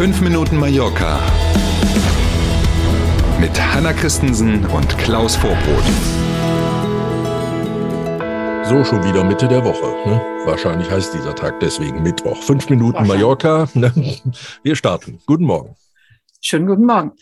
5 Minuten Mallorca mit Hanna Christensen und Klaus Vorbrot. So, schon wieder Mitte der Woche. Ne? Wahrscheinlich heißt dieser Tag deswegen Mittwoch. Fünf Minuten Mallorca. Ne? Wir starten. Guten Morgen. Schönen guten Morgen.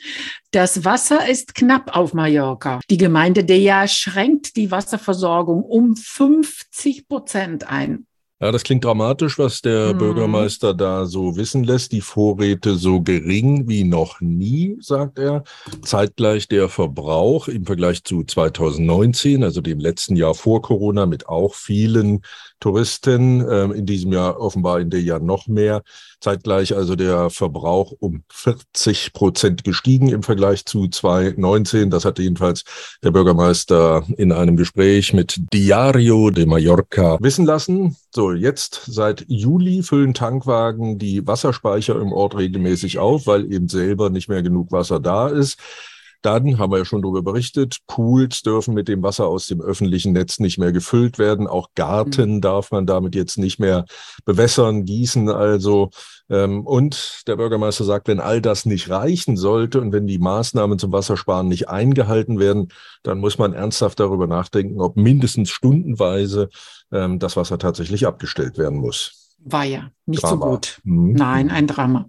Das Wasser ist knapp auf Mallorca. Die Gemeinde Dea schränkt die Wasserversorgung um 50 Prozent ein. Ja, das klingt dramatisch, was der mhm. Bürgermeister da so wissen lässt. Die Vorräte so gering wie noch nie, sagt er. Zeitgleich der Verbrauch im Vergleich zu 2019, also dem letzten Jahr vor Corona mit auch vielen Touristen, ähm, in diesem Jahr offenbar in der Jahr noch mehr. Zeitgleich also der Verbrauch um 40 Prozent gestiegen im Vergleich zu 2019. Das hat jedenfalls der Bürgermeister in einem Gespräch mit Diario de Mallorca wissen lassen. So, jetzt seit Juli füllen Tankwagen die Wasserspeicher im Ort regelmäßig auf, weil eben selber nicht mehr genug Wasser da ist. Dann haben wir ja schon darüber berichtet, Pools dürfen mit dem Wasser aus dem öffentlichen Netz nicht mehr gefüllt werden. Auch Garten mhm. darf man damit jetzt nicht mehr bewässern, gießen also. Ähm, und der Bürgermeister sagt, wenn all das nicht reichen sollte und wenn die Maßnahmen zum Wassersparen nicht eingehalten werden, dann muss man ernsthaft darüber nachdenken, ob mindestens stundenweise ähm, das Wasser tatsächlich abgestellt werden muss war ja nicht Drama. so gut. Mhm. Nein, ein Drama.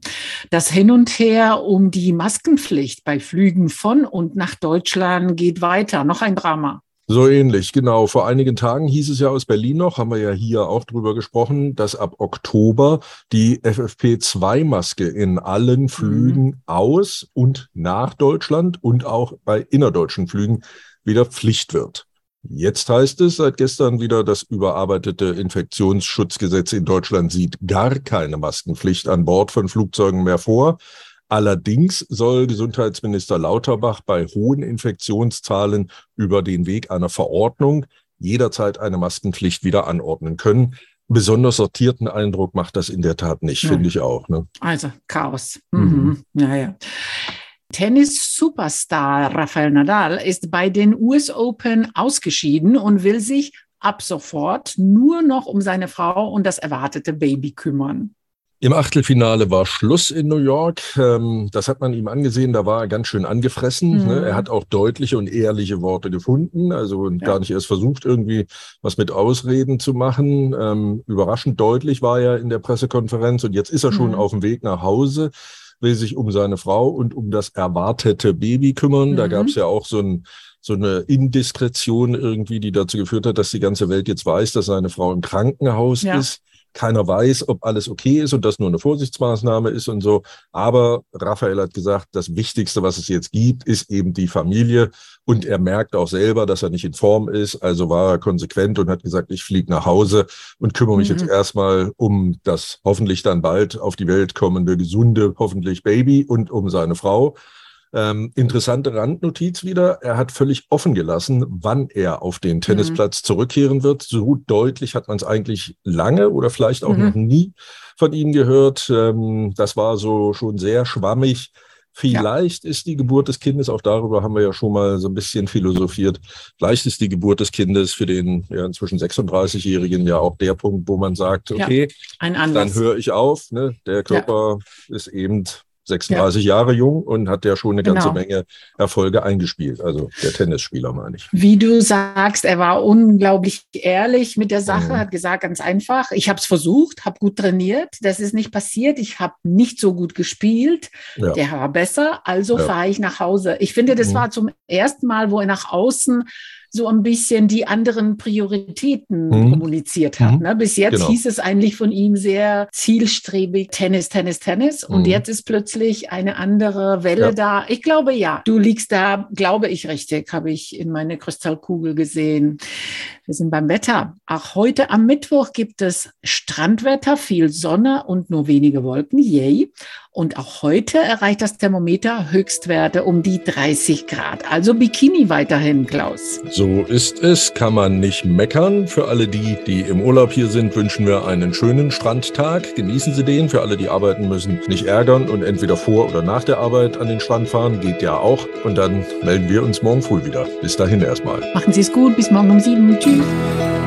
Das Hin und Her um die Maskenpflicht bei Flügen von und nach Deutschland geht weiter. Noch ein Drama. So ähnlich, genau. Vor einigen Tagen hieß es ja aus Berlin noch, haben wir ja hier auch drüber gesprochen, dass ab Oktober die FFP2-Maske in allen mhm. Flügen mhm. aus und nach Deutschland und auch bei innerdeutschen Flügen wieder Pflicht wird. Jetzt heißt es seit gestern wieder, das überarbeitete Infektionsschutzgesetz in Deutschland sieht gar keine Maskenpflicht an Bord von Flugzeugen mehr vor. Allerdings soll Gesundheitsminister Lauterbach bei hohen Infektionszahlen über den Weg einer Verordnung jederzeit eine Maskenpflicht wieder anordnen können. Besonders sortierten Eindruck macht das in der Tat nicht, ja. finde ich auch. Ne? Also Chaos. Mhm. Mhm. Ja, ja. Tennis-Superstar Rafael Nadal ist bei den US Open ausgeschieden und will sich ab sofort nur noch um seine Frau und das erwartete Baby kümmern. Im Achtelfinale war Schluss in New York. Ähm, das hat man ihm angesehen, da war er ganz schön angefressen. Ne? Mhm. Er hat auch deutliche und ehrliche Worte gefunden, also ja. gar nicht erst versucht, irgendwie was mit Ausreden zu machen. Ähm, überraschend deutlich war er in der Pressekonferenz und jetzt ist er schon mhm. auf dem Weg nach Hause will sich um seine Frau und um das erwartete Baby kümmern. Mhm. Da gab es ja auch so, ein, so eine Indiskretion irgendwie, die dazu geführt hat, dass die ganze Welt jetzt weiß, dass seine Frau im Krankenhaus ja. ist keiner weiß, ob alles okay ist und das nur eine Vorsichtsmaßnahme ist und so. Aber Raphael hat gesagt, das Wichtigste, was es jetzt gibt, ist eben die Familie. Und er merkt auch selber, dass er nicht in Form ist. Also war er konsequent und hat gesagt, ich fliege nach Hause und kümmere mich mhm. jetzt erstmal um das hoffentlich dann bald auf die Welt kommende, gesunde, hoffentlich Baby und um seine Frau. Ähm, interessante Randnotiz wieder. Er hat völlig offen gelassen, wann er auf den Tennisplatz mhm. zurückkehren wird. So deutlich hat man es eigentlich lange oder vielleicht auch mhm. noch nie von ihm gehört. Ähm, das war so schon sehr schwammig. Vielleicht ja. ist die Geburt des Kindes, auch darüber haben wir ja schon mal so ein bisschen philosophiert, vielleicht ist die Geburt des Kindes für den ja, inzwischen 36-Jährigen ja auch der Punkt, wo man sagt, okay, ja, dann höre ich auf. Ne? Der Körper ist eben 36 ja. Jahre jung und hat ja schon eine ganze genau. Menge Erfolge eingespielt. Also der Tennisspieler meine ich. Wie du sagst, er war unglaublich ehrlich mit der Sache, mhm. hat gesagt ganz einfach, ich habe es versucht, habe gut trainiert, das ist nicht passiert, ich habe nicht so gut gespielt, ja. der war besser, also ja. fahre ich nach Hause. Ich finde, das mhm. war zum ersten Mal, wo er nach außen so ein bisschen die anderen Prioritäten mhm. kommuniziert hat. Mhm. Ne? Bis jetzt genau. hieß es eigentlich von ihm sehr zielstrebig Tennis, Tennis, Tennis. Und mhm. jetzt ist plötzlich eine andere Welle ja. da. Ich glaube ja. Du liegst da, glaube ich, richtig, habe ich in meine Kristallkugel gesehen. Wir sind beim Wetter. Auch heute am Mittwoch gibt es Strandwetter, viel Sonne und nur wenige Wolken. Yay. Und auch heute erreicht das Thermometer Höchstwerte um die 30 Grad. Also Bikini weiterhin, Klaus. So ist es, kann man nicht meckern. Für alle die, die im Urlaub hier sind, wünschen wir einen schönen Strandtag. Genießen Sie den. Für alle, die arbeiten müssen, nicht ärgern und entweder vor oder nach der Arbeit an den Strand fahren. Geht ja auch. Und dann melden wir uns morgen früh wieder. Bis dahin erstmal. Machen Sie es gut. Bis morgen um sieben. Tschüss. Peace.